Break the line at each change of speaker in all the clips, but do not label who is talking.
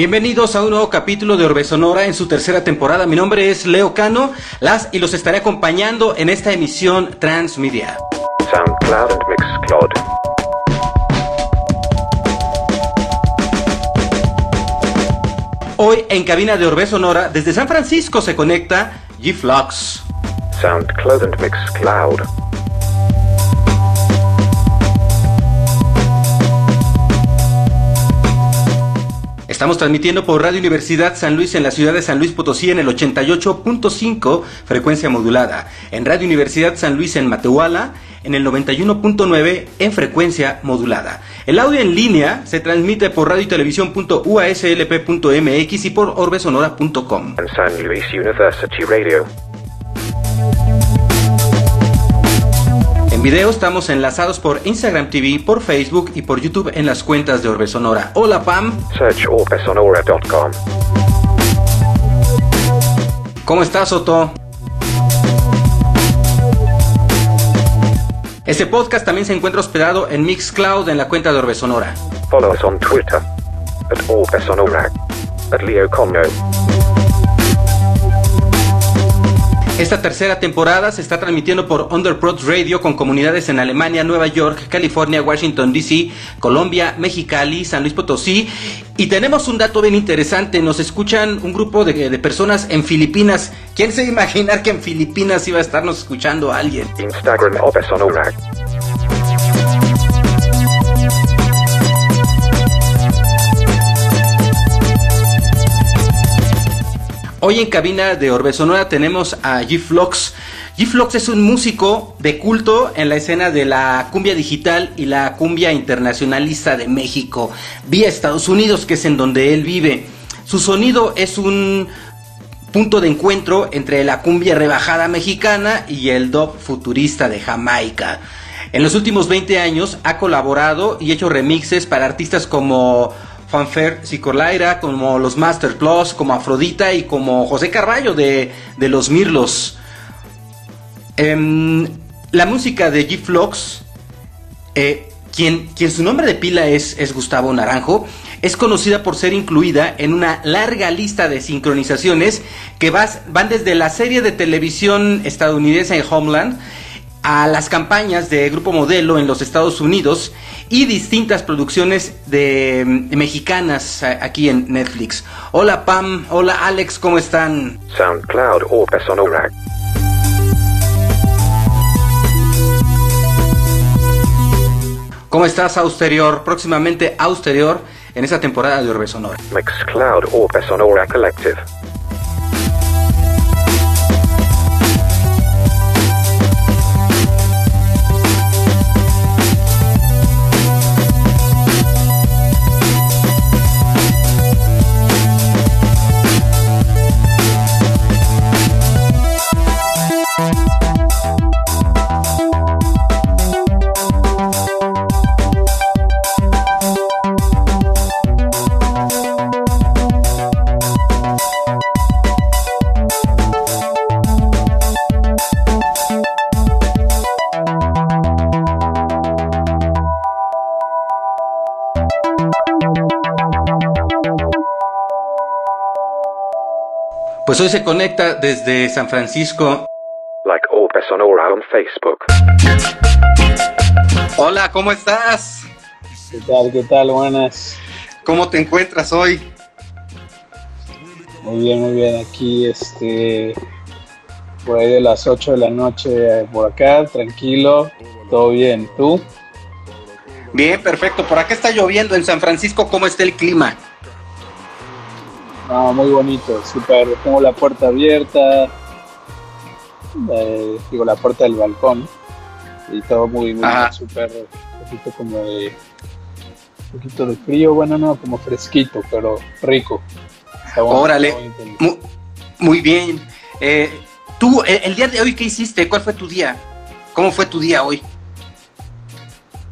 Bienvenidos a un nuevo capítulo de Orbe Sonora en su tercera temporada. Mi nombre es Leo Cano, las y los estaré acompañando en esta emisión Transmedia.
SoundCloud and Mixcloud.
Hoy en cabina de Orbe Sonora, desde San Francisco se conecta G-Flux.
SoundCloud and Mixcloud.
Estamos transmitiendo por Radio Universidad San Luis en la ciudad de San Luis Potosí en el 88.5 frecuencia modulada, en Radio Universidad San Luis en Matehuala en el 91.9 en frecuencia modulada. El audio en línea se transmite por radio y y por orbesonora.com.
San Luis University Radio.
En video estamos enlazados por Instagram TV, por Facebook y por YouTube en las cuentas de Orbe Sonora. Hola Pam,
Search orbesonora.com.
¿cómo estás Otto? Este podcast también se encuentra hospedado en Mixcloud en la cuenta de Orbe Sonora.
Follow us on Twitter at orbesonora. At Leo Conno.
Esta tercera temporada se está transmitiendo por Underprod Radio con comunidades en Alemania, Nueva York, California, Washington DC, Colombia, Mexicali, San Luis Potosí. Y tenemos un dato bien interesante, nos escuchan un grupo de, personas en Filipinas. ¿Quién se imaginar que en Filipinas iba a estarnos escuchando a alguien?
Instagram.
Hoy en cabina de Orbe Sonora tenemos a G-Flox. G-Flox es un músico de culto en la escena de la cumbia digital y la cumbia internacionalista de México, vía Estados Unidos, que es en donde él vive. Su sonido es un punto de encuentro entre la cumbia rebajada mexicana y el dub futurista de Jamaica. En los últimos 20 años ha colaborado y hecho remixes para artistas como Fanfare Sicorlaira, como los Master Plus, como Afrodita y como José Carballo de, de los Mirlos. Em, la música de G-Flox, eh, quien, quien su nombre de pila es, es Gustavo Naranjo, es conocida por ser incluida en una larga lista de sincronizaciones que vas- van desde la serie de televisión estadounidense Homeland a las campañas de Grupo Modelo en los Estados Unidos y distintas producciones de, mm, mexicanas aquí en Netflix. Hola Pam, hola Alex, ¿cómo están?
SoundCloud orbesonora.
¿Cómo estás Austerior? Próximamente Austerior en esta temporada de Orbe Sonora.
Mixcloud orbesonora collective.
Pues hoy se conecta desde San Francisco.
Like orbesonora on Facebook.
Hola, ¿cómo estás?
¿Qué tal? ¿Qué tal? Buenas.
¿Cómo te encuentras hoy?
Muy bien, muy bien. Aquí, este, por ahí de las 8 de la noche, eh, por acá, tranquilo, todo bien. ¿Tú?
Bien, perfecto. Por acá está lloviendo en San Francisco. ¿Cómo está el clima?
No, muy bonito, súper. Tengo la puerta abierta, eh, digo, la puerta del balcón, y todo muy, muy súper, un poquito como de, un poquito de frío, bueno, no, como fresquito, pero rico. Está bueno,
Órale.
está bonito.
Mu- Muy, bien. Eh, tú, el, el día de hoy, ¿qué hiciste? ¿Cuál fue tu día? ¿Cómo fue tu día hoy?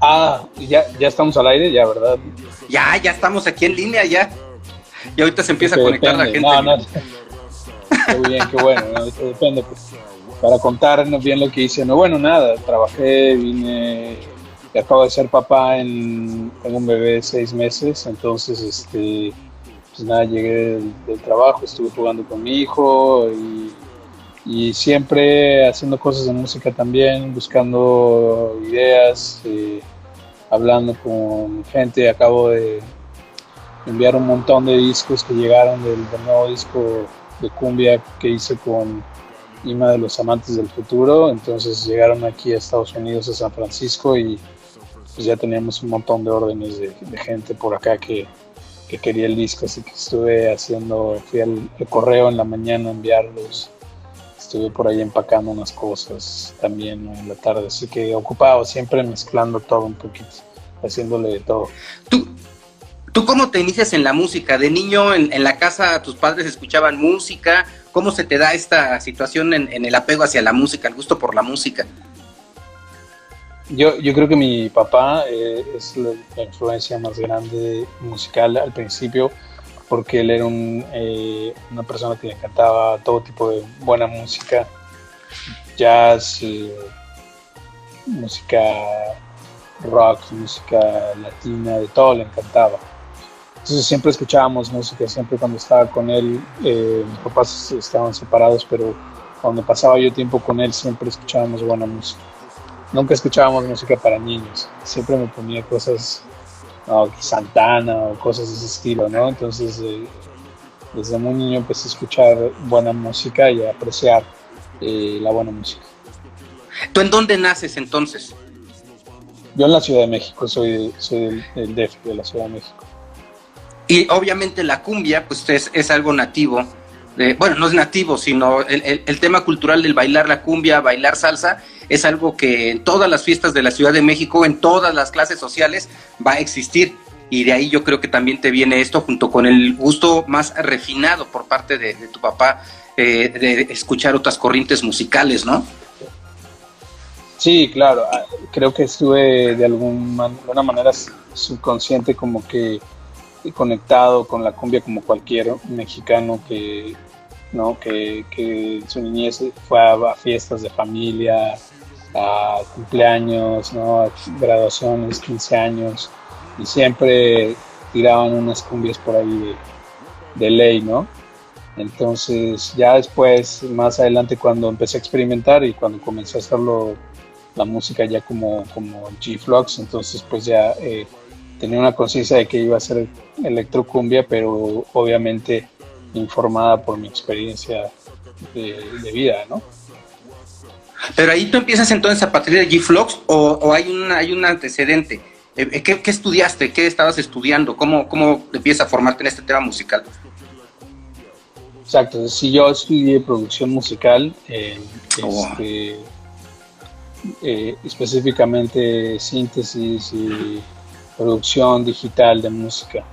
Ah, ya, ya estamos al aire, ya, ¿verdad?
Ya, ya estamos aquí en línea, ya. Y ahorita se empieza a
Que
conectar la
depende.
gente.
No, no. Qué bien, qué bueno. ¿no? Eso depende, pues. Para contarnos bien lo que hice. No, bueno, nada. Trabajé, vine, acabo de ser papá, en, un bebé de seis meses, entonces este, pues nada, llegué del, trabajo, estuve jugando con mi hijo y, siempre haciendo cosas de música también, buscando ideas, eh, hablando con gente, acabo de enviar un montón de discos que llegaron del, nuevo disco de cumbia que hice con Ima de los Amantes del Futuro. Entonces llegaron aquí a Estados Unidos, a San Francisco, y pues ya teníamos un montón de órdenes de, gente por acá que, quería el disco. Así que estuve haciendo, fui al, correo en la mañana a enviarlos. Estuve por ahí empacando unas cosas también en la tarde. Así que ocupado, siempre mezclando todo un poquito, haciéndole de todo.
¿Tú, ¿Tú cómo te inicias en la música? ¿De niño en, la casa tus padres escuchaban música? ¿Cómo se te da esta situación en, el apego hacia la música, el gusto por la música?
Yo, creo que mi papá eh, es la, influencia más grande musical al principio, porque él era eh, una persona que le encantaba todo tipo de buena música, jazz, eh, música rock, música latina, de todo le encantaba. Entonces siempre escuchábamos música, siempre cuando estaba con él, eh, mis papás estaban separados, pero cuando pasaba yo tiempo con él siempre escuchábamos buena música. Nunca escuchábamos música para niños, siempre me ponía cosas, no, Santana o cosas de ese estilo, ¿no? Entonces eh, desde muy niño empecé a escuchar buena música y a apreciar eh, la buena música.
¿Tú en dónde naces entonces?
Yo en la Ciudad de México, soy, soy del DF, de la Ciudad de México.
Y obviamente la cumbia, pues es, algo nativo. bueno, no es nativo, sino el, tema cultural del bailar la cumbia, bailar salsa, es algo que en todas las fiestas de la Ciudad de México, en todas las clases sociales, va a existir. Y de ahí yo creo que también te viene esto junto con el gusto más refinado por parte de, tu papá eh, de escuchar otras corrientes musicales, ¿no?
Sí, claro. Ah, creo que estuve de alguna manera subconsciente como que conectado con la cumbia como cualquier mexicano que, ¿no? que, que su niñez fue a, fiestas de familia, a cumpleaños, ¿no? a graduaciones, 15 años, y siempre tiraban unas cumbias por ahí de, ley, ¿no? Entonces ya después, más adelante cuando empecé a experimentar y cuando comencé a hacerlo la música ya como, como G-Flux, entonces pues ya eh, tenía una conciencia de que iba a ser electrocumbia, pero obviamente informada por mi experiencia de, vida, ¿no?
Pero ahí tú empiezas entonces a partir de G-Flux o, hay, una, hay un antecedente. Eh, eh, ¿Qué, estudiaste? ¿Qué estabas estudiando? ¿Cómo, ¿Cómo empiezas a formarte en este tema musical?
Exacto, si yo estudié producción musical, eh, oh. este, específicamente síntesis y producción digital de música.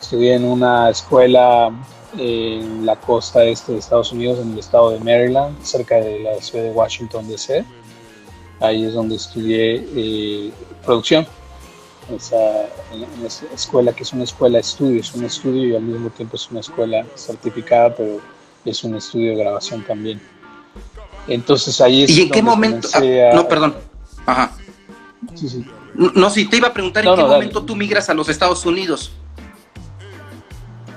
Estudié en una escuela en la costa este de Estados Unidos, en el estado de Maryland, cerca de la ciudad de Washington, D.C. Ahí es donde estudié eh, producción. Esa, en esa escuela que es una escuela de estudio, es un estudio y al mismo tiempo es una escuela certificada, pero es un estudio de grabación también. Entonces ahí es
¿Y en qué momento? Ah, no, perdón. Ajá. Sí, sí. No, sí, te iba a preguntar en qué momento tú migras a los Estados Unidos.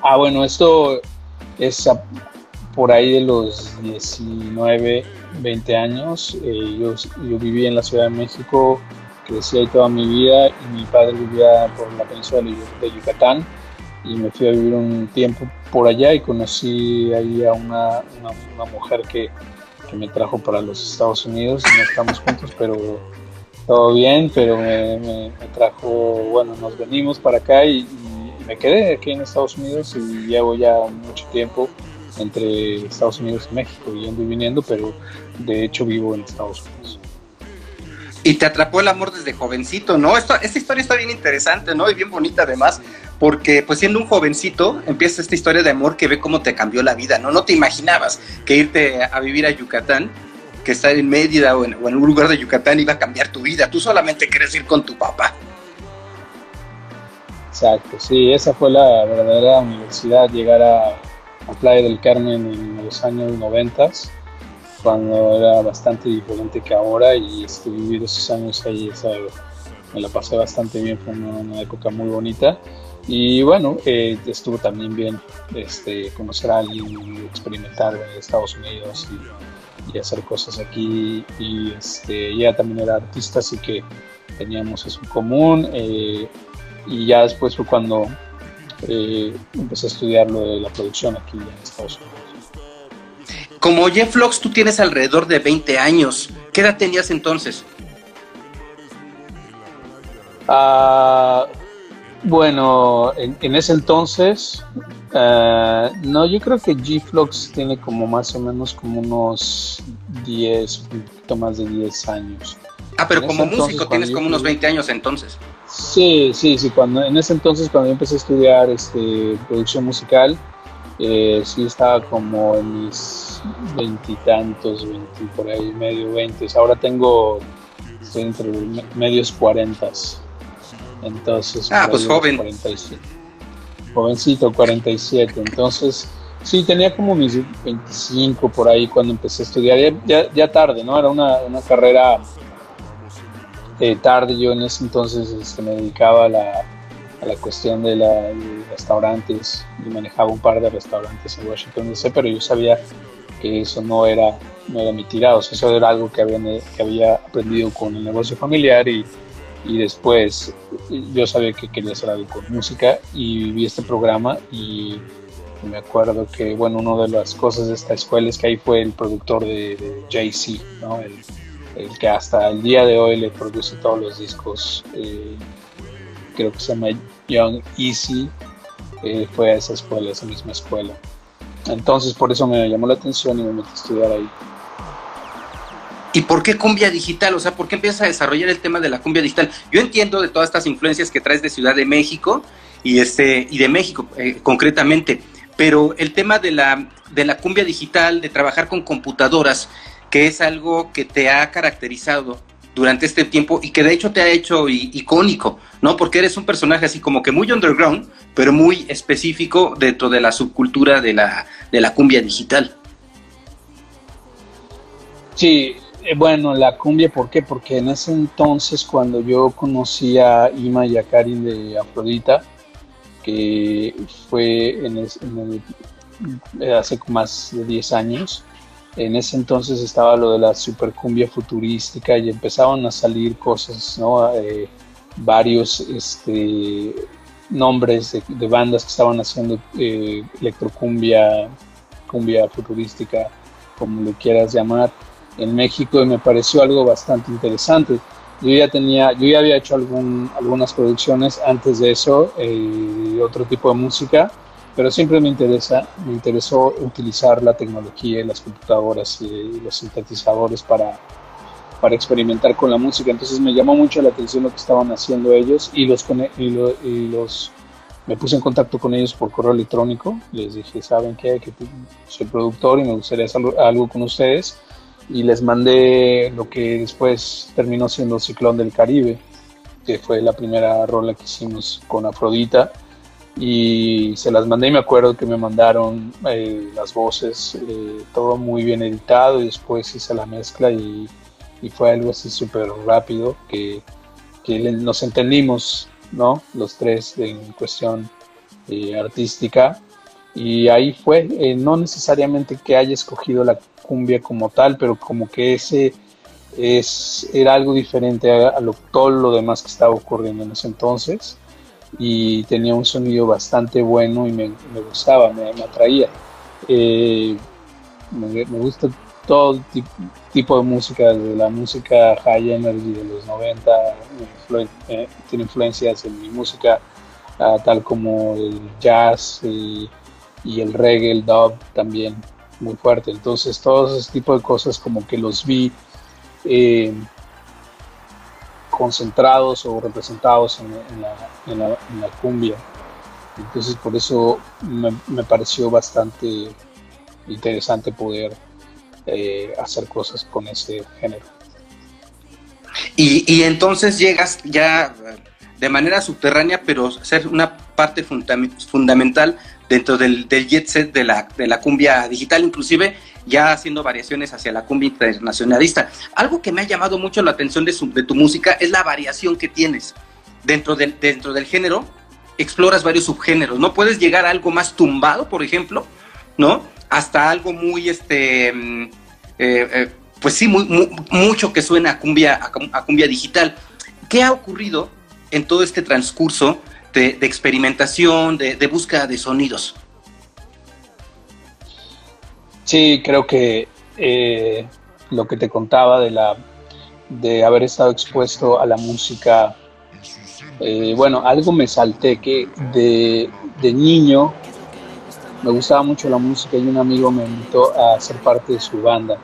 Ah, bueno, esto es por ahí de los 19, 20 años. Eh, yo, yo, viví en la Ciudad de México, crecí ahí toda mi vida y mi padre vivía por la península de Yucatán y me fui a vivir un tiempo por allá y conocí ahí a una, una, mujer que, que, me trajo para los Estados Unidos y no estamos juntos, pero todo bien, pero me, trajo, bueno, nos venimos para acá y, me quedé aquí en Estados Unidos y llevo ya mucho tiempo entre Estados Unidos y México, yendo y viniendo, pero de hecho vivo en Estados Unidos.
Y te atrapó el amor desde jovencito, ¿no? Esta, esta historia está bien interesante, ¿no? Y bien bonita además, porque pues siendo un jovencito empieza esta historia de amor que ve cómo te cambió la vida, ¿no? No te imaginabas que irte a vivir a Yucatán que estar en Mérida o en, un lugar de Yucatán iba a cambiar tu vida. Tú solamente quieres ir con tu papá.
Exacto, sí, esa fue la verdadera universidad, llegar a, a Playa del Carmen en los años 90, cuando era bastante diferente que ahora y este, vivir esos años ahí, me la pasé bastante bien, fue una, época muy bonita. Y bueno, eh, estuvo también bien este, conocer a alguien, experimentar en Estados Unidos y, hacer cosas aquí. Y este, ella también era artista, así que teníamos eso en común. Eh, y ya después fue cuando eh, empecé a estudiar lo de la producción aquí en Estados Unidos.
Como Jeff Locks, tú tienes alrededor de 20 años. ¿Qué edad tenías entonces?
Ah, bueno, en, ese entonces, ah, no, yo creo que G-Flux tiene como más o menos como unos 10, un poquito más de 10 años.
Ah, pero como músico tienes como unos 20 años entonces.
Sí, sí, sí, cuando, en ese entonces cuando yo empecé a estudiar este, producción musical, eh, sí estaba como en mis veintitantos, veinti, por ahí medio veintes. Ahora tengo, estoy entre medios cuarentas. Entonces,
ah, pues joven.
47. Jovencito, 47. Entonces, sí, tenía como mis 25 por ahí cuando empecé a estudiar. Ya, ya, tarde, ¿no? Era una, una carrera eh, tarde. Yo en ese entonces este, me dedicaba a la, a la cuestión de, la, restaurantes y manejaba un par de restaurantes en Washington DC, pero yo sabía que eso no era, no era mi tirado, eso era algo que había, que había aprendido con el negocio familiar y y después yo sabía que quería hacer algo con música y vi este programa y me acuerdo que, bueno, una de las cosas de esta escuela es que ahí fue el productor de, Jay-Z, ¿no? El, que hasta el día de hoy le produce todos los discos, eh, creo que se llama Young Easy, eh, fue a esa escuela, esa misma escuela. Entonces por eso me llamó la atención y me metí a estudiar ahí.
¿Y por qué cumbia digital? O sea, ¿por qué empiezas a desarrollar el tema de la cumbia digital? Yo entiendo de todas estas influencias que traes de Ciudad de México y, este, y de México eh, concretamente, pero el tema de la, de la cumbia digital, de trabajar con computadoras, que es algo que te ha caracterizado durante este tiempo y que de hecho te ha hecho icónico, ¿no? Porque eres un personaje así como que muy underground, pero muy específico dentro de la subcultura de la, de la cumbia digital.
Sí, bueno, la cumbia, ¿por qué? Porque en ese entonces, cuando yo conocí a Ima y a Karin de Afrodita, que fue en, eh, hace más de 10 años, en ese entonces estaba lo de la supercumbia futurística y empezaban a salir cosas, ¿no? Eh, varios este, nombres de, bandas que estaban haciendo electrocumbia, cumbia futurística, como le quieras llamar en México y me pareció algo bastante interesante. Yo ya tenía, yo ya había hecho algún, algunas producciones antes de eso, eh, otro tipo de música, pero siempre me interesa, me interesó utilizar la tecnología y las computadoras y los sintetizadores para, para experimentar con la música. Entonces me llamó mucho la atención lo que estaban haciendo ellos y los, y, los me puse en contacto con ellos por correo electrónico. Les dije, ¿saben qué? Que soy productor y me gustaría hacer algo con ustedes y les mandé lo que después terminó siendo Ciclón del Caribe, que fue la primera rola que hicimos con Afrodita. Y se las mandé y me acuerdo que me mandaron eh, las voces, eh, todo muy bien editado y después hice la mezcla y, y fue algo así súper rápido que, que, nos entendimos, ¿no? Los tres en cuestión eh, artística. Y ahí fue, no necesariamente que haya escogido la cumbia como tal, pero como que ese es, era algo diferente a, lo, todo lo demás que estaba ocurriendo en ese entonces y tenía un sonido bastante bueno y me, gustaba, me, atraía. Eh, me, gusta todo tipo, de música, de la música high energy de los 90, eh, tiene influencias en mi música, ah, tal como el jazz y, y el reggae, el dub también muy fuerte. Entonces, todos ese tipo de cosas como que los vi eh, concentrados o representados en, la, cumbia. Entonces, por eso me, pareció bastante interesante poder eh, hacer cosas con ese género.
Y, y, entonces llegas ya de manera subterránea, pero ser una parte fundamental dentro del, jet set de la, de la cumbia digital. Inclusive ya haciendo variaciones hacia la cumbia internacionalista. Algo que me ha llamado mucho la atención de, de tu música es la variación que tienes dentro del, dentro del género. Exploras varios subgéneros, ¿no? Puedes llegar a algo más tumbado, por ejemplo, ¿no? Hasta algo muy, este, mm, eh, eh, pues sí, muy, mucho que suena a cumbia, a, cumbia digital. ¿Qué ha ocurrido en todo este transcurso de, experimentación, de, de búsqueda de sonidos?
Sí, creo que eh, lo que te contaba de la de haber estado expuesto a la música, eh, bueno, algo me salté que de, niño me gustaba mucho la música y un amigo me invitó a ser parte de su banda.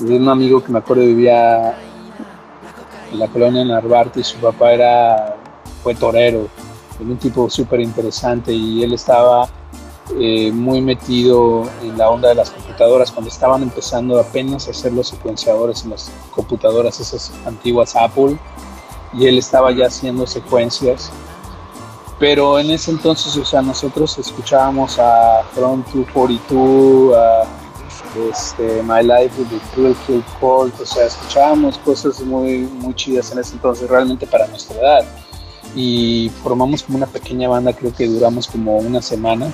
Un amigo que me acuerdo vivía en la colonia Narvarte y su papá era fue torero, un tipo súper interesante y él estaba eh, muy metido en la onda de las computadoras. Cuando estaban empezando apenas a hacer los secuenciadores en las computadoras esas antiguas Apple y él estaba ya haciendo secuencias. Pero en ese entonces o sea nosotros escuchábamos a Front 242 a este, My Life with the Thrill Kill Colt o sea escuchábamos cosas muy muy chidas en ese entonces realmente para nuestra edad y formamos como una pequeña banda creo que duramos como una semana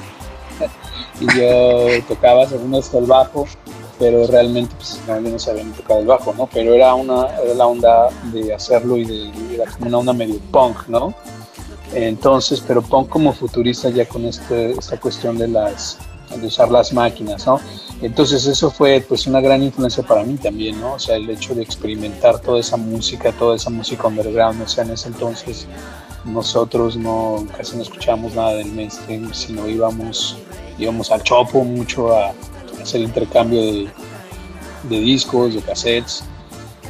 y yo tocaba según esto el bajo, pero realmente pues no, yo no sabía ni tocar el bajo, ¿no? Pero era una era la onda de hacerlo y de, era como una onda medio punk, ¿no? Entonces, pero punk como futurista ya con este, esta cuestión de las de usar las máquinas, ¿no? Entonces eso fue pues una gran influencia para mí también, ¿no? O sea, el hecho de experimentar toda esa música, toda esa música underground, o sea, en ese entonces nosotros no casi no escuchábamos nada del mainstream, sino íbamos, íbamos al chopo mucho a, hacer intercambio de, discos, de cassettes.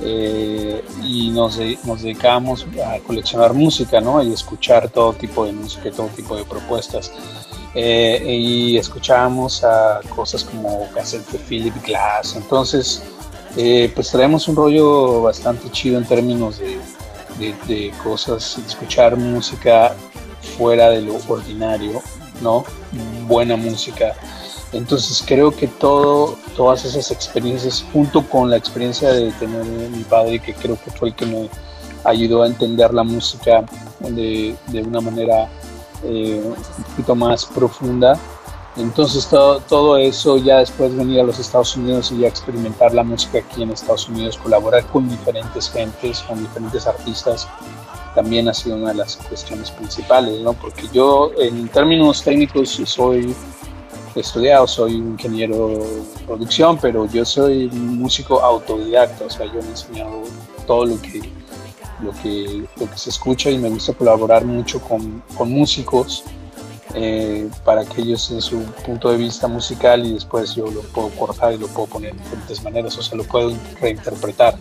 Eh, y nos, nos dedicábamos a coleccionar música, ¿no? Y escuchar todo tipo de música, todo tipo de propuestas. Eh, y escuchábamos a cosas como cassettes de Philip Glass. Entonces, eh, pues traemos un rollo bastante chido en términos de, de, cosas, escuchar música fuera de lo ordinario, ¿no? Buena música. Entonces creo que todo, todas esas experiencias, junto con la experiencia de tener mi padre, que creo que fue el que me ayudó a entender la música de, de una manera eh, un poquito más profunda, entonces todo, todo eso, ya después venir a los Estados Unidos y ya experimentar la música aquí en Estados Unidos, colaborar con diferentes gentes, con diferentes artistas, también ha sido una de las cuestiones principales, ¿no? Porque yo en términos técnicos soy estudiado, soy ingeniero de producción, pero yo soy músico autodidacta, o sea, yo me he enseñado todo lo que, lo que, lo que se escucha y me gusta colaborar mucho con, con músicos eh, para que ellos en su punto de vista musical y después yo lo puedo cortar y lo puedo poner de diferentes maneras, o sea, lo puedo reinterpretar.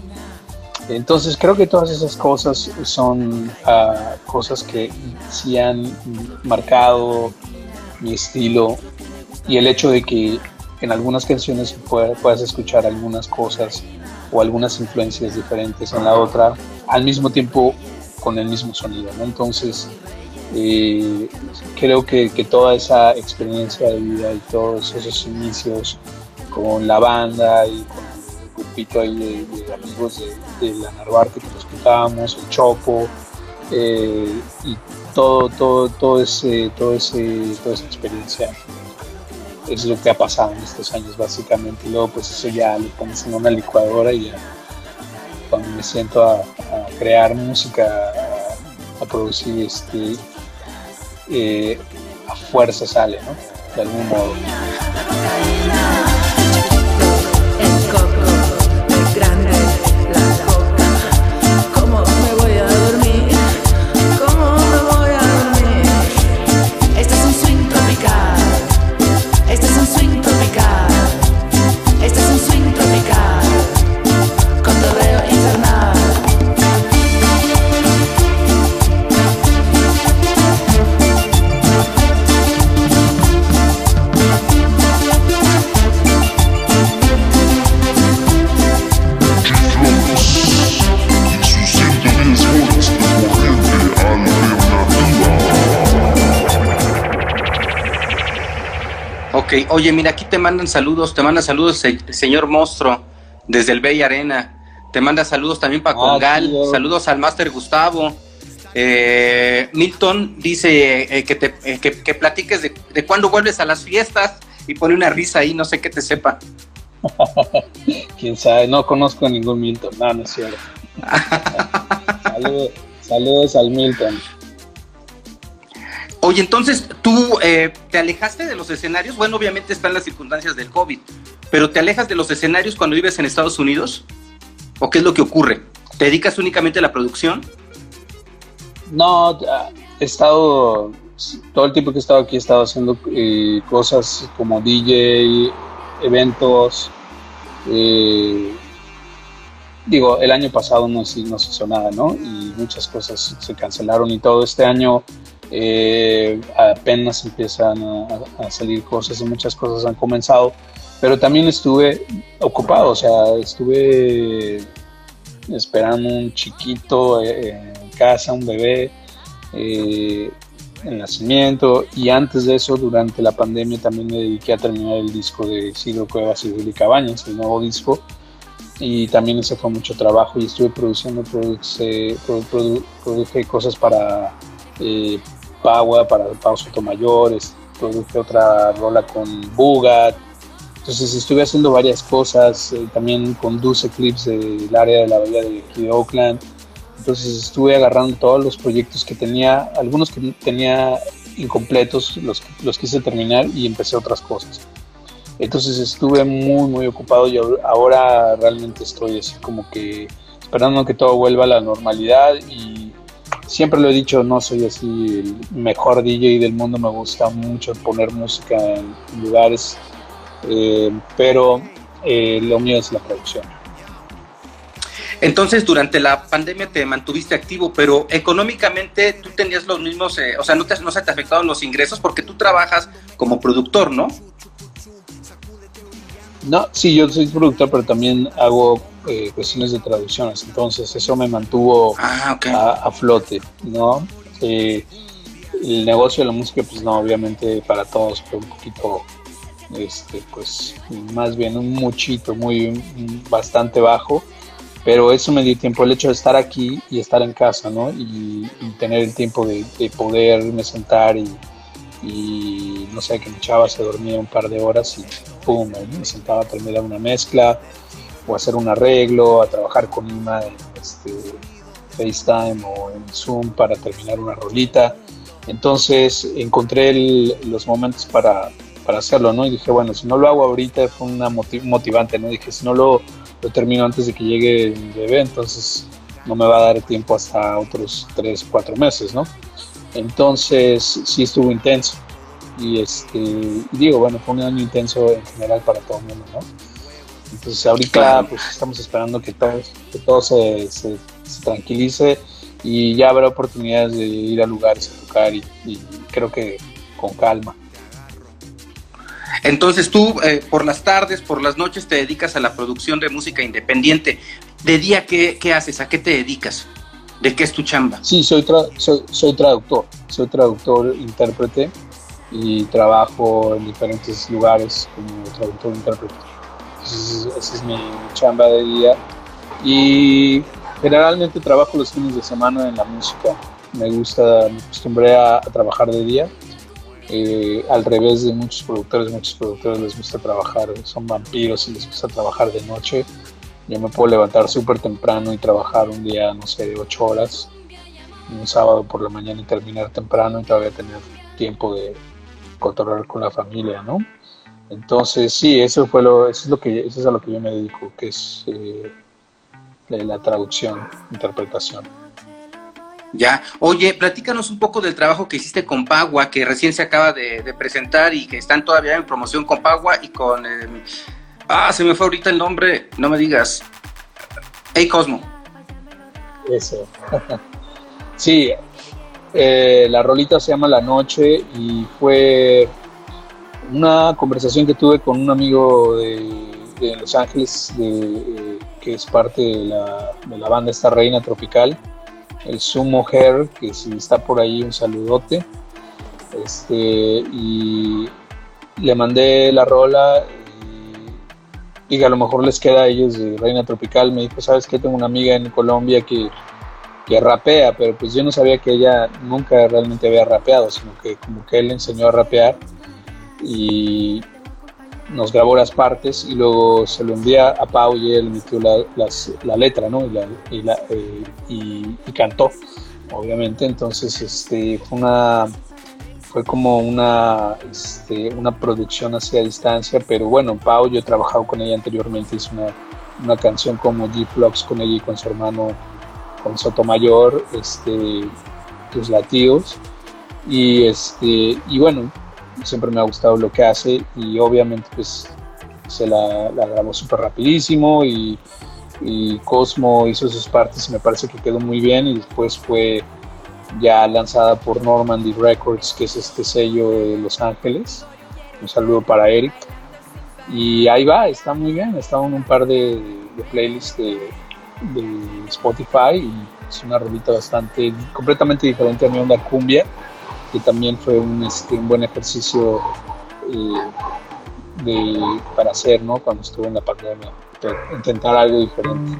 Entonces creo que todas esas cosas son ah, cosas que sí han marcado mi estilo y el hecho de que en algunas canciones puedas escuchar algunas cosas o algunas influencias diferentes en la otra al mismo tiempo con el mismo sonido. ¿no? Entonces eh, creo que, toda esa experiencia de vida y todos esos inicios con la banda y con el grupito ahí de, amigos de, la Narvarte que nos juntábamos, el Chopo, eh, y todo, todo, todo ese, todo ese, toda esa experiencia es lo que ha pasado en estos años básicamente. Y luego pues eso ya lo pones en una licuadora y ya cuando me siento a, crear música, a producir este, eh, a fuerza sale, ¿no? De algún modo.
Ok, oye, mira, aquí te mandan saludos, te manda saludos el señor Monstruo desde el Bay Arena. Te manda saludos también para
Ah,
Congal, saludos al Master Gustavo. Eh, Milton dice eh, que, te, eh, que, que platiques de, de cuándo vuelves a las fiestas y pone una risa ahí, no sé qué te sepa.
Quién sabe, no conozco a ningún Milton, no, no es cierto. saludos, saludos al Milton.
Oye, entonces tú eh, te alejaste de los escenarios. Bueno, obviamente están las circunstancias del COVID, pero ¿te alejas de los escenarios cuando vives en Estados Unidos? ¿O qué es lo que ocurre? ¿Te dedicas únicamente a la producción?
No, he estado, todo el tiempo que he estado aquí he estado haciendo eh, cosas como DJ, eventos. eh, digo, el año pasado no, no se hizo nada, ¿no? Y muchas cosas se cancelaron y todo este año eh, apenas empiezan a, salir cosas y muchas cosas han comenzado. Pero también estuve ocupado, o sea, estuve esperando un chiquito eh, en casa, un bebé, eh, el nacimiento. Y antes de eso, durante la pandemia, también me dediqué a terminar el disco de Ciro Cuevas y Willy Cabañas, el nuevo disco. Y también ese fue mucho trabajo y estuve produciendo, produce, produ- produ- produje cosas para eh, Pagua, para Pau Sotomayor, produje otra rola con Bugat. Entonces estuve haciendo varias cosas, eh, también conduce clips del área de la bahía de, aquí de Oakland. Entonces estuve agarrando todos los proyectos que tenía, algunos que tenía incompletos, los, los quise terminar y empecé otras cosas. Entonces estuve muy, muy ocupado y ahor- ahora realmente estoy así como que esperando que todo vuelva a la normalidad y siempre lo he dicho, no soy así el mejor DJ del mundo, me gusta mucho poner música en lugares, eh, pero eh, lo mío es la producción.
Entonces, durante la pandemia te mantuviste activo, pero económicamente tú tenías los mismos, eh, o sea, no, te, no se te afectaron los ingresos porque tú trabajas como productor, ¿no?
No, sí, yo soy productor, pero también hago eh, cuestiones de traducciones, entonces eso me mantuvo
Ah,
a, a flote, ¿no? Eh, el negocio de la música, pues no, obviamente para todos fue un poquito, este, pues más bien un muchito, muy, bastante bajo, pero eso me dio tiempo, el hecho de estar aquí y estar en casa, ¿no? Y, y tener el tiempo de, de poderme sentar y, y, no sé, que mi chava se dormía un par de horas y pum, me- me sentaba a terminar una mezcla o hacer un arreglo, a trabajar con Ima en este, FaceTime o en Zoom para terminar una rolita. Entonces encontré el- los momentos para, para hacerlo, ¿no? Y dije, bueno, si no lo hago ahorita fue una moti- motivante, ¿no? Dije, si no lo, lo termino antes de que llegue mi bebé, entonces no me va a dar tiempo hasta otros 3, 4 meses, ¿no? Entonces sí estuvo intenso. Y este, y digo, bueno, fue un año intenso en general para todo el mundo, ¿no? Entonces ahorita
Claro.
pues estamos esperando que todo, que todo se, se- se tranquilice y ya habrá oportunidades de ir a lugares a tocar y, y creo que con calma.
Entonces tú eh, por las tardes, por las noches te dedicas a la producción de música independiente. ¿De día qué, qué haces? ¿A qué te dedicas? ¿De qué es tu chamba?
Sí, soy, tra- soy, soy traductor, soy traductor, intérprete y trabajo en diferentes lugares como traductor, intérprete. Esa es mi chamba de día. Y generalmente trabajo los fines de semana en la música. Me gusta, me acostumbré a, a trabajar de día. Eh, al revés de muchos productores, muchos productores les gusta trabajar, son vampiros y les gusta trabajar de noche. Yo me puedo levantar súper temprano y trabajar un día, no sé, de 8 horas, un sábado por la mañana y terminar temprano y todavía tener tiempo de controlar con la familia, ¿no? Entonces, sí, eso fue lo, eso es lo que, eso es a lo que yo me dedico, que es eh, la, la traducción, interpretación.
Ya. Oye, platícanos un poco del trabajo que hiciste con Pagua, que recién se acaba de, de presentar y que están todavía en promoción con Pagua y con... eh, ah, se me fue ahorita el nombre, no me digas. Hey Cosmo.
Eso. sí, eh, la rolita se llama La Noche y fue una conversación que tuve con un amigo de, Los Ángeles, eh, que es parte de la, de la banda esta Reina Tropical, el Sumo Hair, que si está por ahí un saludote. Este, y le mandé la rola y, y, a lo mejor les queda a ellos de Reina Tropical. Me dijo, ¿sabes qué? Tengo una amiga en Colombia que, que rapea, pero pues yo no sabía que ella nunca realmente había rapeado, sino que como que él le enseñó a rapear y nos grabó las partes y luego se lo envía a Pau y él metió la, la letra, ¿no? Y, la, eh, y, y, cantó, obviamente. Entonces, este, fue una fue como una, este, una producción hacia distancia, pero bueno, Pau, yo he trabajado con ella anteriormente, hice una, una canción como G-Flux con ella y con su hermano, con Sotomayor, este, Tus Latidos, y, este, y bueno, siempre me ha gustado lo que hace y obviamente pues se la, grabó súper rapidísimo y, y Cosmo hizo sus partes y me parece que quedó muy bien y después fue ya lanzada por Normandy Records, que es este sello de Los Ángeles. Un saludo para Eric. Y ahí va, está muy bien, está en un par de, playlists de, de, Spotify y es una rolita bastante, completamente diferente a mi onda cumbia, que también fue un, este, un buen ejercicio eh, de, para hacer, ¿no? Cuando estuve en la pandemia, intentar algo diferente.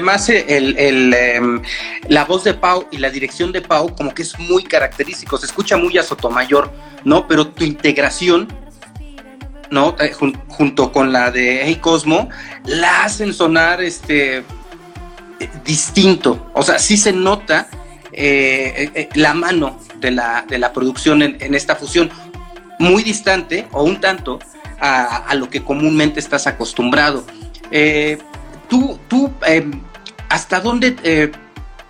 Además eh, em, la voz de Pau y la dirección de Pau como que es muy característico, se escucha muy a Sotomayor, ¿no? Pero tu integración, ¿no? Eh, junto con la de Hey Cosmo, la hacen sonar este, eh, distinto, o sea, sí se nota la mano de la, de la producción en, esta fusión, muy distante o un tanto a, lo que comúnmente estás acostumbrado. Eh, tú, tú em, ¿hasta dónde eh,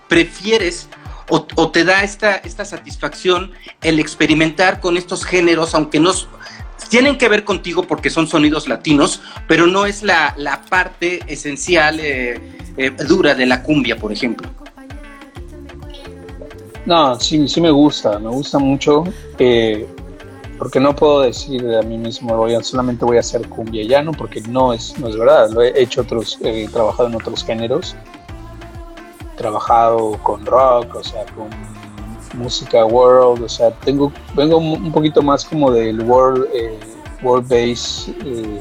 prefieres o, te da esta, esta satisfacción el experimentar con estos géneros, aunque no tienen que ver contigo porque son sonidos latinos, pero no es la, parte esencial, eh, eh, dura de la cumbia, por ejemplo?
No, sí, sí me gusta, me gusta mucho porque no puedo decir a mí mismo solamente voy a hacer cumbia llano porque no es no es verdad lo he hecho otros he trabajado en otros géneros trabajado con rock o sea con música world o sea tengo vengo un poquito más como del world eh, world bass eh,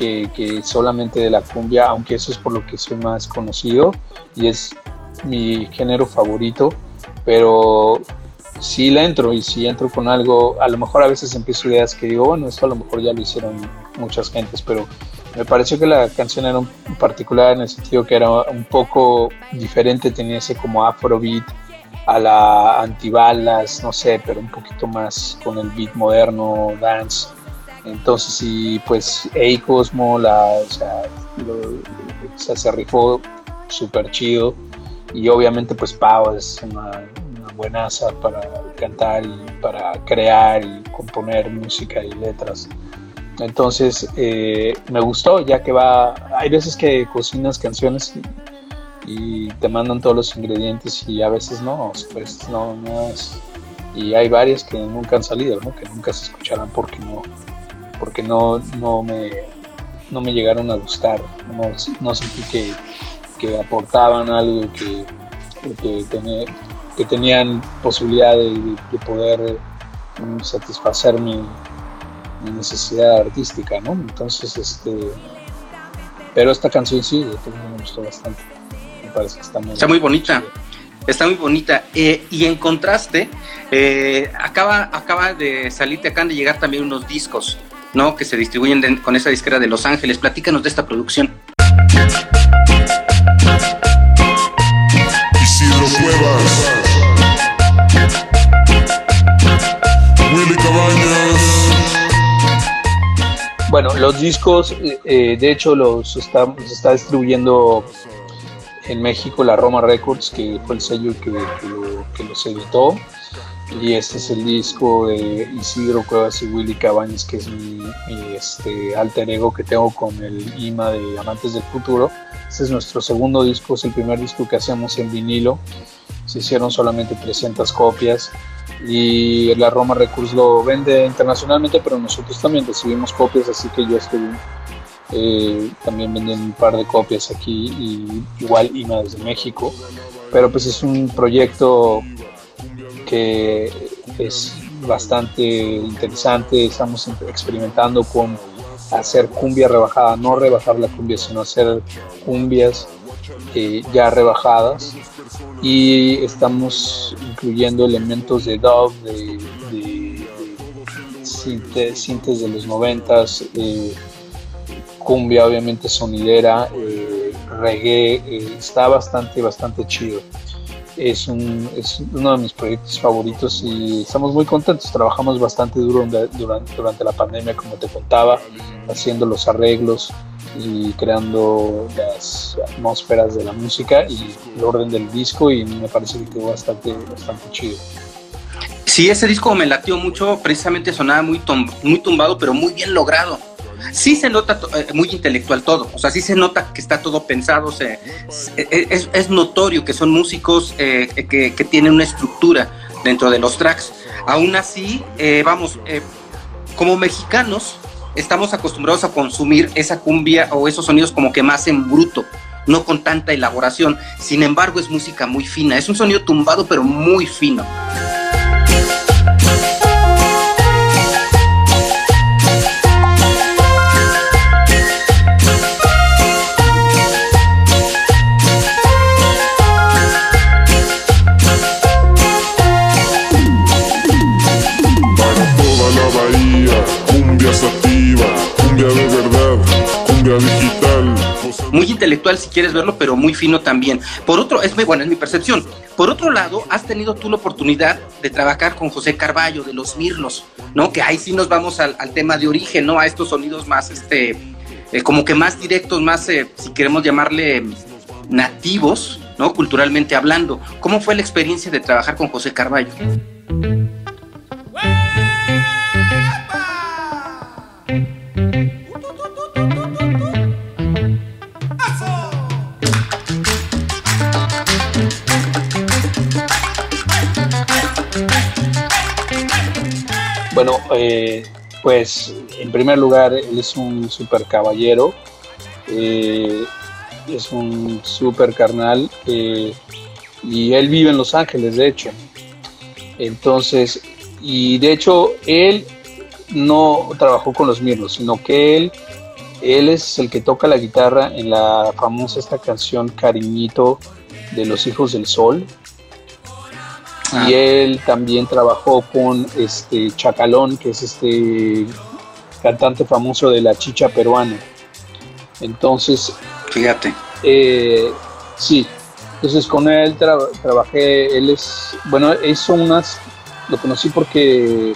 eh, que, solamente de la cumbia aunque eso es por lo que soy más conocido y es mi género favorito pero si le entro y si entro con algo, a lo mejor a veces empiezo ideas que digo, bueno, esto a lo mejor ya lo hicieron muchas gentes, pero me pareció que la canción era un particular en el sentido que era un poco diferente, tenía ese como afrobeat a la antibalas, no sé, pero un poquito más con el beat moderno, dance. Entonces, y pues A Cosmo, la, o sea, se rifó súper chido. Y obviamente, pues Pau es una buenaza para cantar y para crear y componer música y letras. Entonces eh, me gustó, ya que va, hay veces que cocinas canciones y, te mandan todos los ingredientes y a veces no, pues no, no es. Y hay varias que nunca han salido, ¿no? que nunca se escucharán porque no, porque no, no, me, no me llegaron a gustar, no, no sentí que, que aportaban algo que, que, que tenían posibilidad de, poder mm, satisfacer mi, necesidad artística, ¿no? Entonces, este, pero esta canción sí, me gustó bastante. Me parece que está muy,
está muy bonita. Está muy bonita. Eh, y en contraste, eh, acaba, acaba de salir, te acaban de llegar también unos discos, ¿no? Que se distribuyen con esa disquera de Los Ángeles. Platícanos de esta producción. Isidro Cuevas.
Bueno, los discos, eh, de hecho, los está, está distribuyendo en México la Roma Records, que fue el sello que, los editó. Y este es el disco de Isidro Cuevas y Willy Cabañas, que es mi, este, alter ego que tengo con el IMA de Amantes del Futuro. Este es nuestro segundo disco, es el primer disco que hacemos en vinilo. Hicieron solamente 300 copias y la Roma Records lo vende internacionalmente, pero nosotros también recibimos copias, así que yo estoy eh, también vendiendo un par de copias aquí y igual IMA desde México, pero pues es un proyecto que es bastante interesante, estamos experimentando con hacer cumbia rebajada, no rebajar la cumbia, sino hacer cumbias eh, ya rebajadas y estamos incluyendo elementos de dub, de, de, de los noventas, eh, cumbia obviamente sonidera, eh, reggae, eh, está bastante, bastante chido. Es, un, es uno de mis proyectos favoritos y estamos muy contentos. Trabajamos bastante duro durante, durante la pandemia, como te contaba, haciendo los arreglos, y creando las atmósferas de la música y el orden del disco y me parece que quedó bastante, bastante chido.
Sí, ese disco me latió mucho, precisamente sonaba muy, muy tumbado, pero muy bien logrado. Sí se nota eh, muy intelectual todo, o sea, sí se nota que está todo pensado, se, es, es, notorio que son músicos eh, que, que, tienen una estructura dentro de los tracks. Aún así, eh, vamos, como mexicanos, estamos acostumbrados a consumir esa cumbia o esos sonidos como que más en bruto, no con tanta elaboración. Sin embargo, es música muy fina, es un sonido tumbado pero muy fino. Intelectual si quieres verlo, pero muy fino también. Por otro, es muy bueno, es mi percepción. Por otro lado, has tenido tú la oportunidad de trabajar con José Carballo de los Mirlos, ¿no? Que ahí sí nos vamos al, tema de origen, ¿no? A estos sonidos más, este, eh, como que más directos, más, eh, si queremos llamarle nativos, ¿no? Culturalmente hablando. ¿Cómo fue la experiencia de trabajar con José Carballo?
Eh, pues en primer lugar, él es un super caballero, eh, es un super carnal eh, y él vive en Los Ángeles, de hecho. Entonces, y de hecho, él no trabajó con los Mirlos, sino que él, él es el que toca la guitarra en la famosa esta canción Cariñito de los Hijos del Sol, y ah. él también trabajó con este Chacalón, que es este cantante famoso de la chicha peruana. Entonces,
fíjate.
Eh, sí, entonces con él trabajé, él es, bueno, hizo unas, lo conocí porque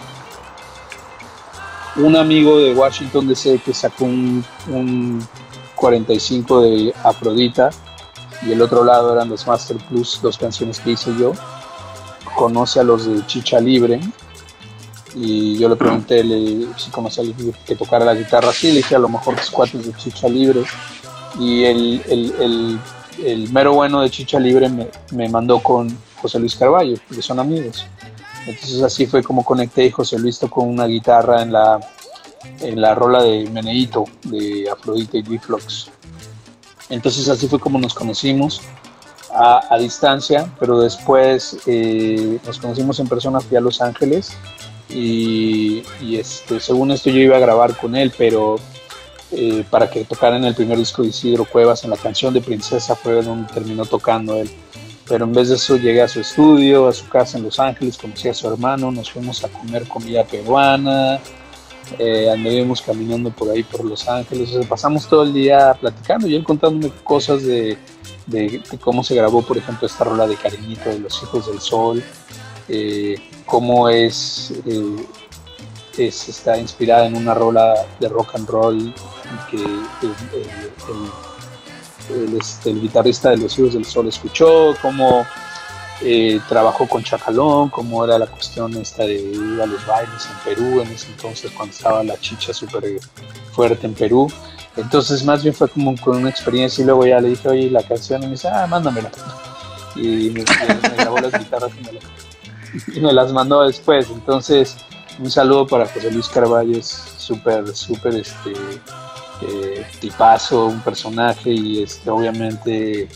un amigo de Washington DC que sacó un, un 45 de Afrodita y el otro lado eran los Master Plus, dos canciones que hice yo conoce a los de Chicha Libre y yo le pregunté le, si conocía que tocara la guitarra así, le dije a lo mejor los cuates de Chicha Libre y el, el, el, mero bueno de Chicha Libre me, me, mandó con José Luis Carballo, que son amigos. Entonces así fue como conecté y José Luis tocó una guitarra en la, en la rola de Meneito de Afrodita y D-Flux. Entonces así fue como nos conocimos a, distancia, pero después eh, nos conocimos en persona, fui a Los Ángeles y, este, según esto yo iba a grabar con él, pero eh, para que tocara en el primer disco de Isidro Cuevas, en la canción de Princesa fue donde terminó tocando él. Pero en vez de eso llegué a su estudio, a su casa en Los Ángeles, conocí a su hermano, nos fuimos a comer comida peruana, eh, anduvimos caminando por ahí por Los Ángeles, pasamos todo el día platicando y él contándome cosas de, de, cómo se grabó, por ejemplo, esta rola de Cariñito de los Hijos del Sol, eh, cómo es, eh, es, está inspirada en una rola de rock and roll que el, este, el, guitarrista de los Hijos del Sol escuchó, cómo eh, trabajó con Chacalón, cómo era la cuestión esta de ir a los bailes en Perú en ese entonces cuando estaba la chicha súper fuerte en Perú. Entonces más bien fue como con una experiencia y luego ya le dije, oye, la canción y me dice, ah, mándamela. Y me, grabó las guitarras y me, las mandó después. Entonces, un saludo para José Luis Carvalho, es súper, súper este, eh, tipazo, un personaje y este, obviamente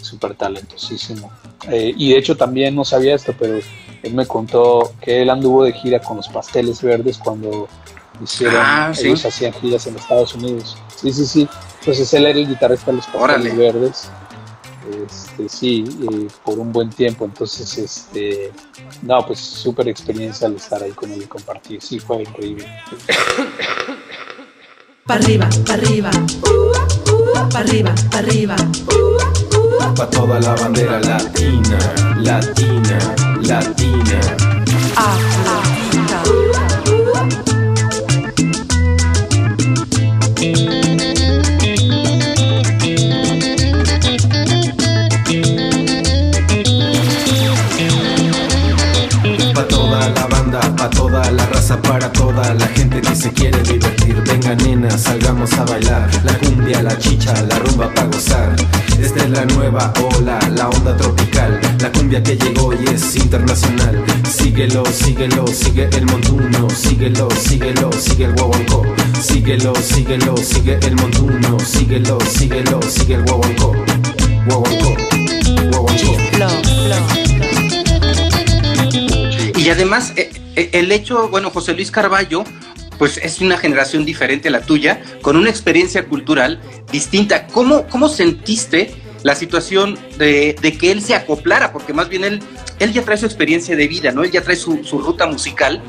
súper talentosísimo. Eh, y de hecho también no sabía esto, pero él me contó que él anduvo de gira con los pasteles verdes cuando hicieron, ah, ellos hacían giras en Estados Unidos. Sí, sí, sí. Entonces él era el guitarrista de los Pasteles Verdes. Este, sí, eh, por un buen tiempo. Entonces, este, no, pues súper experiencia al estar ahí con él y compartir. Sí, fue increíble.
Para arriba, para arriba, para arriba, para arriba. Pa' toda la bandera latina, latina, latina. Ah, toda para toda la gente que se quiere divertir. Venga nena, salgamos a bailar. La cumbia, la chicha, la rumba para gozar. Esta es la nueva ola, la onda tropical. La cumbia que llegó y es internacional. Síguelo, síguelo, sigue el montuno. Síguelo, síguelo, sigue el guaguancó. Síguelo, síguelo, sigue el montuno. Síguelo, síguelo, sigue el guaguancó. Guaguancó, guaguancó.
Y además, eh, eh, el hecho, bueno, José Luis Carballo, pues es una generación diferente a la tuya, con una experiencia cultural distinta. ¿Cómo, cómo sentiste la situación de, que él se acoplara? Porque más bien él, él ya trae su experiencia de vida, ¿no? Él ya trae su, ruta musical,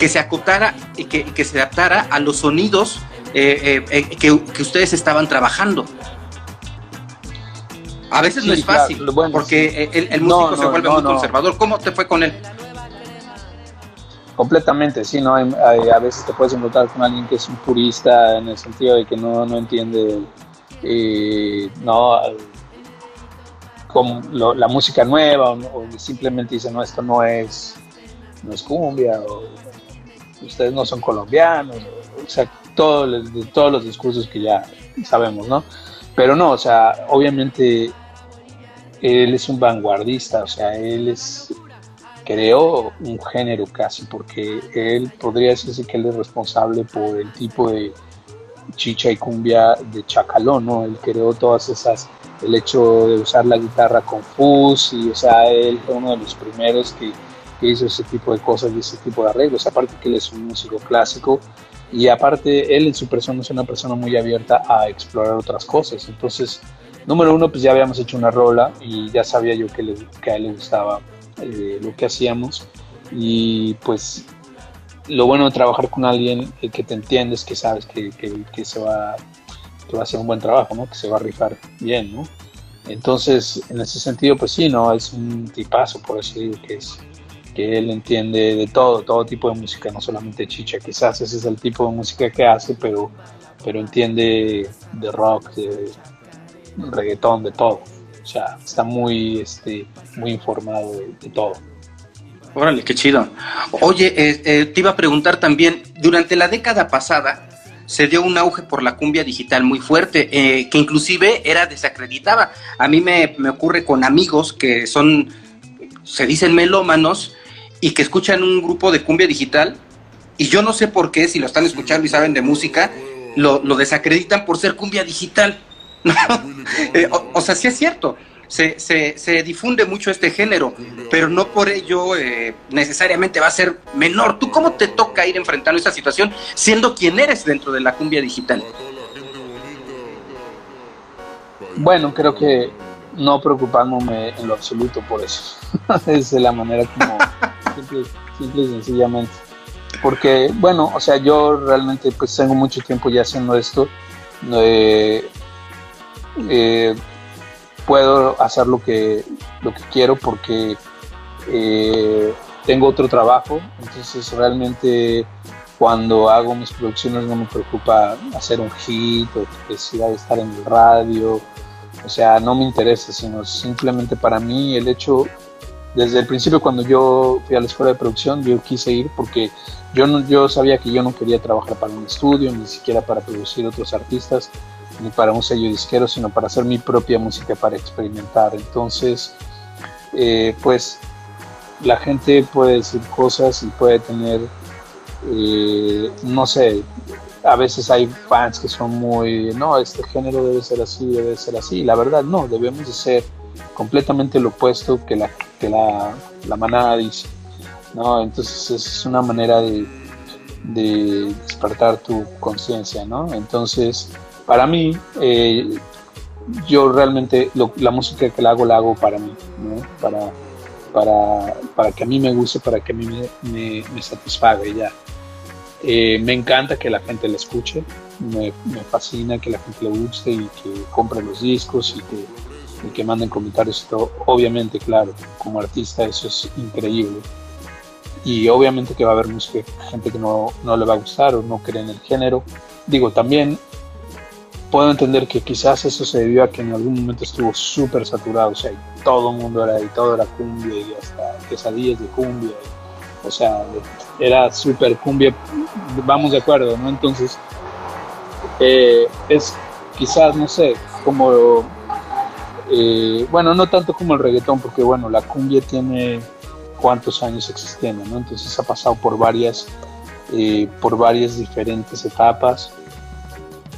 que se acoplara y que, se adaptara a los sonidos eh, que, que ustedes estaban trabajando. A veces no es fácil,
claro, bueno,
porque el, el
No,
músico se vuelve
no,
muy conservador. ¿Cómo te fue con él?
Completamente, sí, ¿no? A veces te puedes encontrar con alguien que es un purista en el sentido de que no, no entiende, eh, no, la música nueva o, simplemente dice, no, esto no es, no es cumbia o ustedes no son colombianos, o, sea, todo, todos los discursos que ya sabemos, ¿no? Pero no, o sea, obviamente él es un vanguardista, o sea, él es creó un género casi, porque él podría decirse que él es responsable por el tipo de chicha y cumbia de Chacalón, ¿no? Él creó todas esas, el hecho de usar la guitarra con fuzz, y o sea, él fue uno de los primeros que, que hizo ese tipo de cosas y ese tipo de arreglos, aparte que él es un músico clásico, y aparte él en su persona es una persona muy abierta a explorar otras cosas, entonces, número uno, pues ya habíamos hecho una rola y ya sabía yo que, le- que a él le gustaba eh, lo que hacíamos y pues lo bueno de trabajar con alguien eh, que te entiendes, que sabes que, que- se va, va a hacer un buen trabajo, ¿no? que se va a rifar bien. ¿no? Entonces, en ese sentido, pues sí, no es un tipazo, por así decirlo, que es que él entiende de todo, todo tipo de música, no solamente chicha, quizás ese es el tipo de música que hace, pero, pero entiende de rock, de reggaetón, de todo. O sea, está muy, este, muy informado de, todo.
Órale, qué chido. Oye, eh, eh, te iba a preguntar también, durante la década pasada se dio un auge por la cumbia digital muy fuerte, eh, que inclusive era desacreditada. A mí me, me ocurre con amigos que son, se dicen melómanos, y que escuchan un grupo de cumbia digital, y yo no sé por qué, si lo están escuchando y saben de música, lo, lo desacreditan por ser cumbia digital. Eh, o, sea, sí es cierto, se, se, se difunde mucho este género, pero no por ello eh, necesariamente va a ser menor. ¿Tú cómo te toca ir enfrentando esta situación siendo quien eres dentro de la cumbia digital?
Bueno, creo que no preocupándome en lo absoluto por eso. es de la manera como simple, simple y sencillamente. Porque, bueno, o sea, yo realmente pues tengo mucho tiempo ya haciendo esto. Eh, eh, puedo hacer lo que, lo que quiero porque eh, tengo otro trabajo. Entonces realmente cuando hago mis producciones no me preocupa hacer un hit o que si a estar en el radio. O sea, no me interesa, sino simplemente para mí el hecho, desde el principio cuando yo fui a la escuela de producción, yo quise ir porque yo, no, yo sabía que yo no quería trabajar para un estudio, ni siquiera para producir otros artistas, ni para un sello disquero, sino para hacer mi propia música, para experimentar. Entonces, eh, pues la gente puede decir cosas y puede tener, eh, no sé, a veces hay fans que son muy, no, este género debe ser así, debe ser así. La verdad, no, debemos de ser completamente lo opuesto que la, que la, la manada dice. ¿no? Entonces es una manera de, de despertar tu conciencia, ¿no? Entonces, para mí, eh, yo realmente lo, la música que la hago, la hago para mí. Para, para, para que a mí me guste, para que a mí me, me, me satisfaga ya. Eh, me encanta que la gente la escuche, me, fascina que la gente le guste y que compre los discos y que, manden comentarios. Obviamente, claro, como artista eso es increíble. Y obviamente que va a haber música, gente que no, no le va a gustar o no cree en el género. Digo, también puedo entender que quizás eso se debió a que en algún momento estuvo súper saturado, o sea, todo el mundo era y todo era cumbia y hasta quesadillas de cumbia. O sea, era súper cumbia, vamos de acuerdo, ¿no? Entonces, eh, es quizás, no sé, como, eh, bueno, no tanto como el reggaetón, porque bueno, la cumbia tiene cuántos años existiendo, ¿no? Entonces ha pasado por varias, eh, por varias diferentes etapas,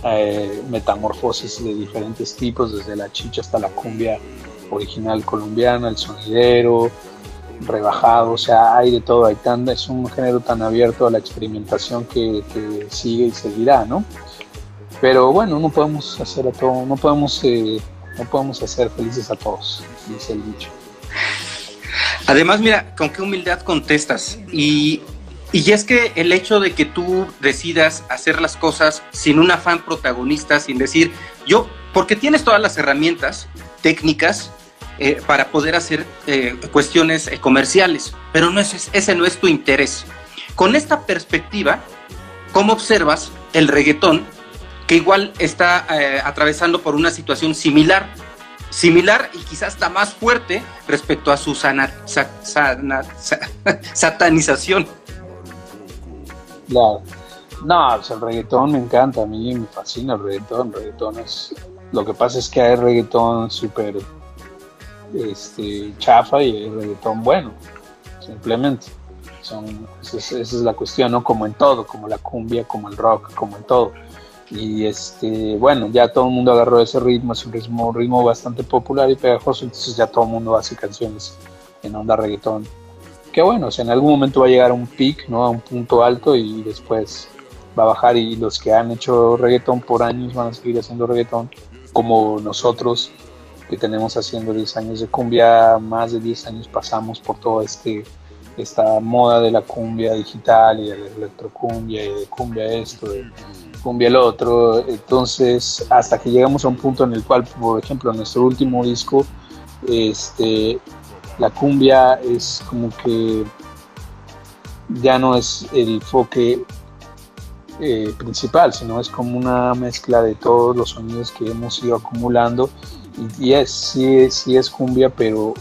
eh, metamorfosis de diferentes tipos, desde la chicha hasta la cumbia original colombiana, el sonidero, rebajado, o sea, hay de todo, hay tan, es un género tan abierto a la experimentación que, sigue y seguirá, ¿no? Pero bueno, no podemos hacer a todo, no podemos, eh, no podemos hacer felices a todos, dice el dicho.
Además, mira, con qué humildad contestas. Y, y es que el hecho de que tú decidas hacer las cosas sin un afán protagonista, sin decir, yo, porque tienes todas las herramientas, técnicas eh, para poder hacer eh, cuestiones eh, comerciales, pero no es, ese no es tu interés. Con esta perspectiva, ¿cómo observas el reggaetón que igual está atravesando por una situación similar? Similar y quizás está más fuerte respecto a su satanización.
No, pues el reggaetón me encanta, a mí me fascina el reggaetón. El es. Lo que pasa es que hay reggaetón súper este, chafa y hay reggaetón bueno, simplemente. Son, esa, es, la cuestión, ¿no? Como en todo, como la cumbia, como el rock, como en todo. Y este, bueno, ya todo el mundo agarró ese ritmo, es un ritmo, ritmo bastante popular y pegajoso, entonces ya todo el mundo hace canciones en onda reggaetón. Que bueno, o sea, en algún momento va a llegar a un peak, ¿no? A un punto alto y después va a bajar y los que han hecho reggaetón por años van a seguir haciendo reggaetón como nosotros que tenemos haciendo 10 años de cumbia, más de 10 años pasamos por toda este, esta moda de la cumbia digital y de la electrocumbia y de cumbia esto, de cumbia el otro, entonces hasta que llegamos a un punto en el cual, por ejemplo, en nuestro último disco, este, la cumbia es como que ya no es el enfoque eh, principal, sino es como una mezcla de todos los sonidos que hemos ido acumulando. Y, es, sí, sí, es cumbia, pero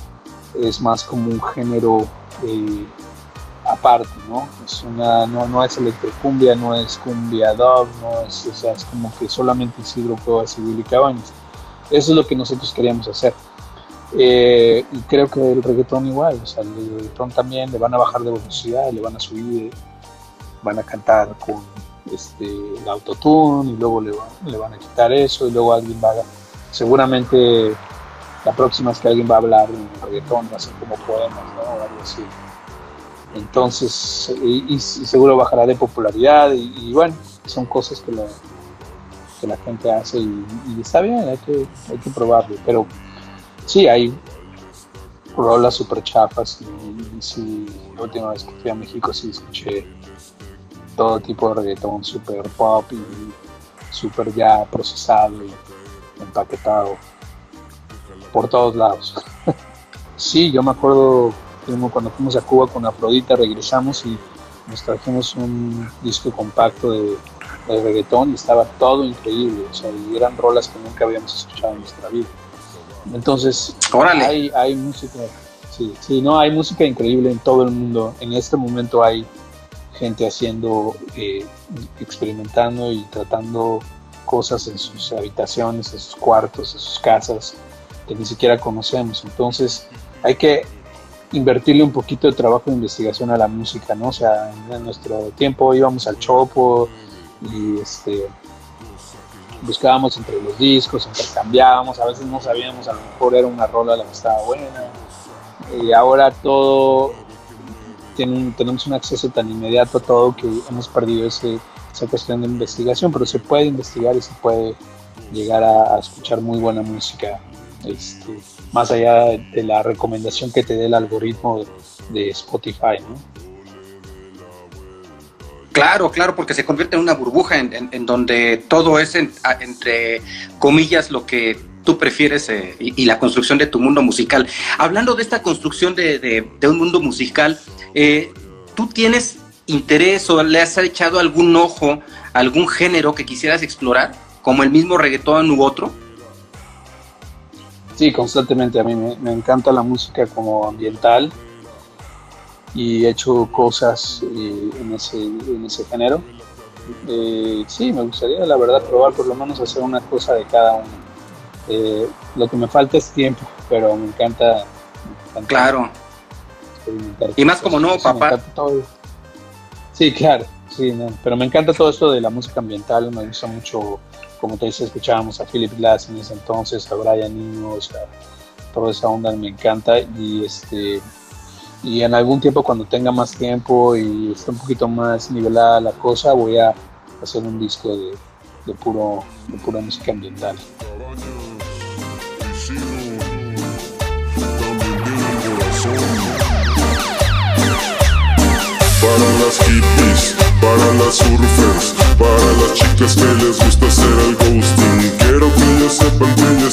es más como un género eh, aparte, ¿no? No, no es electrocumbia, no es cumbia dub, no es, o es como que solamente Isidro Cuevas y Willy Cabañas. Eso es lo que nosotros queríamos hacer. Eh, y creo que el reggaetón igual, o sea, el reggaetón también le van a bajar de velocidad, le van a subir, van a cantar con este, el autotune y luego le, van a quitar eso y luego alguien va a, seguramente la próxima es que alguien va a hablar en reggaetón, va a ser como poemas, ¿no? O algo así. Entonces, y, seguro bajará de popularidad y, bueno, son cosas que la, que la gente hace y, está bien, hay que, hay que probarlo, pero sí, hay rolas super chapas y, si la última vez que fui a México sí escuché todo tipo de reggaetón super pop y super ya procesado y empaquetado por todos lados. sí, yo me acuerdo cuando fuimos a Cuba con Afrodita, regresamos y nos trajimos un disco compacto de, reggaetón y estaba todo increíble, o sea, y eran rolas que nunca habíamos escuchado en nuestra vida. Entonces, hay, hay música, sí, sí, no, hay música increíble en todo el mundo. En este momento hay gente haciendo, eh, experimentando y tratando cosas en sus habitaciones, en sus cuartos, en sus casas, que ni siquiera conocemos. Entonces hay que invertirle un poquito de trabajo de investigación a la música, ¿no? O sea, en nuestro tiempo íbamos al Chopo y este buscábamos entre los discos, intercambiábamos, a veces no sabíamos, a lo mejor era una rola la que estaba buena. Y ahora todo tenemos un acceso tan inmediato a todo que hemos perdido ese, esa cuestión de investigación, pero se puede investigar y se puede llegar a, escuchar muy buena música, este, más allá de la recomendación que te dé el algoritmo de, Spotify,
Claro, claro, porque se convierte en una burbuja en, donde todo es entre comillas lo que tú prefieres eh, y, la construcción de tu mundo musical. Hablando de esta construcción de, un mundo musical, eh, ¿tú tienes interés o le has echado algún ojo a algún género que quisieras explorar, como el mismo reggaetón u otro?
Sí, constantemente. A mí me, encanta la música como ambiental y he hecho cosas eh, en, ese, en ese género. sí, me gustaría, la verdad, probar por lo menos hacer una cosa de cada uno eh, lo que me falta es tiempo, pero me encanta.
claro. Y más como no, papá.
Sí, claro, sí, pero me encanta todo esto de la música ambiental, me gusta mucho, como te dice, escuchábamos a Philip Glass en ese entonces, a Brian o sea, toda esa onda me encanta y este y en algún tiempo cuando tenga más tiempo y esté un poquito más nivelada la cosa voy a hacer un disco de, de puro de pura música ambiental.
Para las hippies, para las surfers, para las chicas que les gusta hacer el ghosting. Quiero que ellos sepan que yo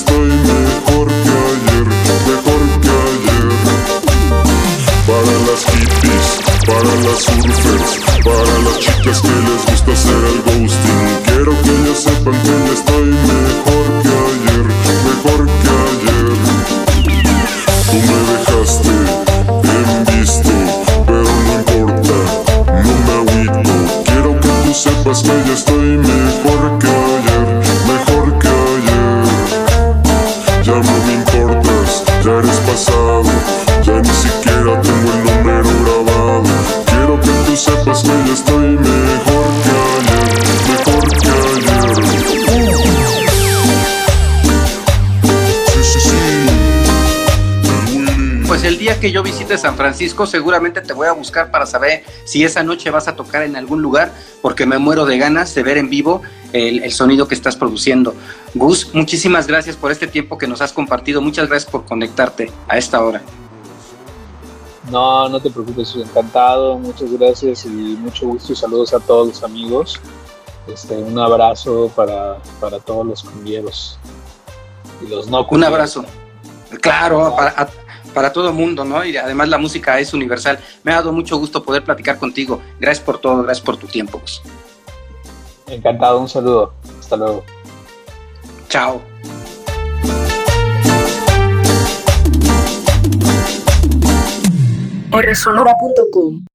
chicas que les
visite San Francisco, seguramente te voy a buscar para saber si esa noche vas a tocar en algún lugar, porque me muero de ganas de ver en vivo el, el sonido que estás produciendo. Gus, muchísimas gracias por este tiempo que nos has compartido. Muchas gracias por conectarte a esta hora.
No, no te preocupes, encantado, muchas gracias y mucho gusto y saludos a todos los amigos. Este, un abrazo para, para todos los cumbieros y los no
Un
cumbieros.
abrazo. Claro, para, a- para todo mundo, ¿no? Y además la música es universal. Me ha dado mucho gusto poder platicar contigo. Gracias por todo, gracias por tu tiempo. Gus.
Encantado, un saludo. Hasta luego.
Chao.
Rsonora.com